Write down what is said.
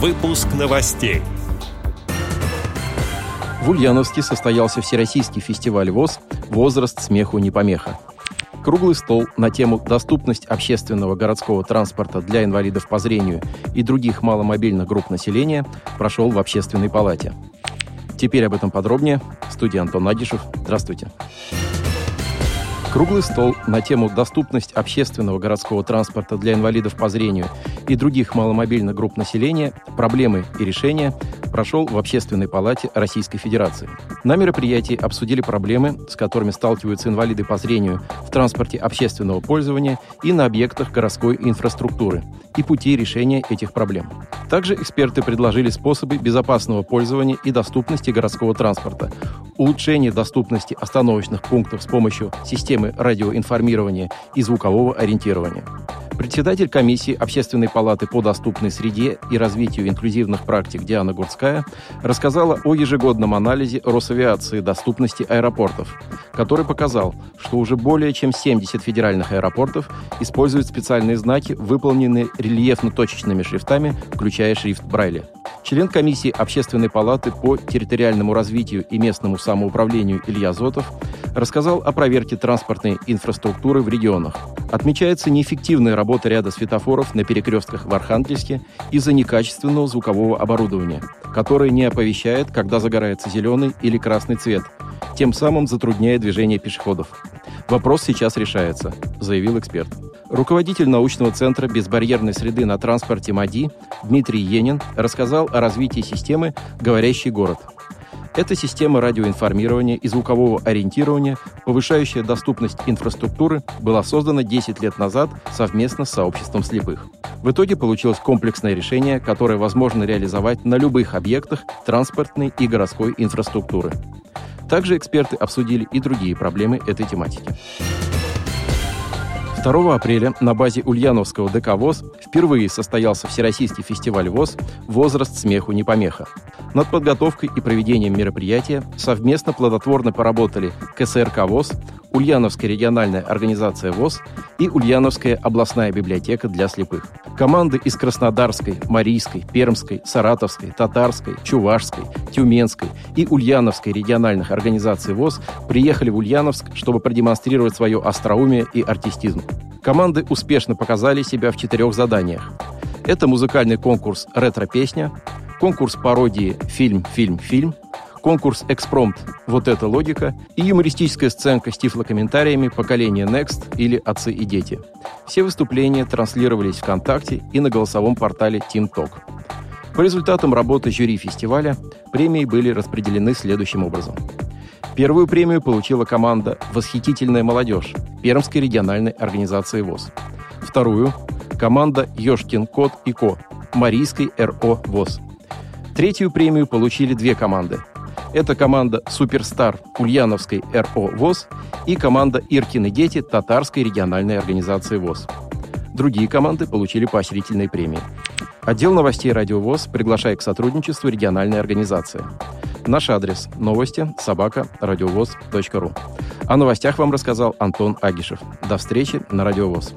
Выпуск новостей. В Ульяновске состоялся Всероссийский фестиваль ВОЗ «Возраст смеху не помеха». Круглый стол на тему «Доступность общественного городского транспорта для инвалидов по зрению и других маломобильных групп населения» прошел в Общественной палате. Теперь об этом подробнее. В студии Антон Агишев. Здравствуйте. Круглый стол на тему «Доступность общественного городского транспорта для инвалидов по зрению и других маломобильных групп населения. Проблемы и решения» прошел в Общественной палате Российской Федерации. На мероприятии обсудили проблемы, с которыми сталкиваются инвалиды по зрению в транспорте общественного пользования и на объектах городской инфраструктуры и пути решения этих проблем. Также эксперты предложили способы безопасного пользования и доступности городского транспорта, улучшение доступности остановочных пунктов с помощью системы радиоинформирования и звукового ориентирования. Председатель комиссии Общественной палаты по доступной среде и развитию инклюзивных практик Диана Гурцкая рассказала о ежегодном анализе Росавиации доступности аэропортов, который показал, что уже более чем 70 федеральных аэропортов используют специальные знаки, выполненные рельефно-точечными шрифтами, включая шрифт Брайля. Член комиссии Общественной палаты по территориальному развитию и местному самоуправлению Илья Зотов рассказал о проверке транспортной инфраструктуры в регионах. Отмечается неэффективная работа ряда светофоров на перекрестках в Архангельске из-за некачественного звукового оборудования, которое не оповещает, когда загорается зеленый или красный цвет, тем самым затрудняя движение пешеходов. Вопрос сейчас решается, заявил эксперт. Руководитель научного центра безбарьерной среды на транспорте МАДИ Дмитрий Енин рассказал о развитии системы «Говорящий город». Это система радиоинформирования и звукового ориентирования, повышающая доступность инфраструктуры, была создана 10 лет назад совместно с сообществом слепых. В итоге получилось комплексное решение, которое возможно реализовать на любых объектах транспортной и городской инфраструктуры. Также эксперты обсудили и другие проблемы этой тематики. 2 апреля на базе Ульяновского ДК ВОЗ впервые состоялся Всероссийский фестиваль ВОЗ «Возраст смеху не помеха». Над подготовкой и проведением мероприятия совместно плодотворно поработали КСРК ВОЗ, Ульяновская региональная организация ВОЗ и Ульяновская областная библиотека для слепых. Команды из Краснодарской, Марийской, Пермской, Саратовской, Татарской, Чувашской, Тюменской и Ульяновской региональных организаций ВОЗ приехали в Ульяновск, чтобы продемонстрировать свое остроумие и артистизм. Команды успешно показали себя в четырех заданиях. Это музыкальный конкурс «Ретро-песня», конкурс пародии «Фильм, фильм, фильм», конкурс «Экспромт. Вот это логика» и юмористическая сценка с тифлокомментариями «Поколение Next» или «Отцы и дети». Все выступления транслировались ВКонтакте и на голосовом портале TeamTalk. По результатам работы жюри фестиваля премии были распределены следующим образом. Первую премию получила команда «Восхитительная молодежь» Пермской региональной организации ВОЗ. Вторую – команда «Ешкин кот и ко» Марийской РО ВОЗ. Третью премию получили две команды это команда «Суперстар» Ульяновской РО ВОЗ и команда «Иркины дети» Татарской региональной организации ВОЗ. Другие команды получили поощрительные премии. Отдел новостей «Радио ВОЗ» приглашает к сотрудничеству региональной организации. Наш адрес – новости собака радиовоз.ру. О новостях вам рассказал Антон Агишев. До встречи на Радио ВОЗ.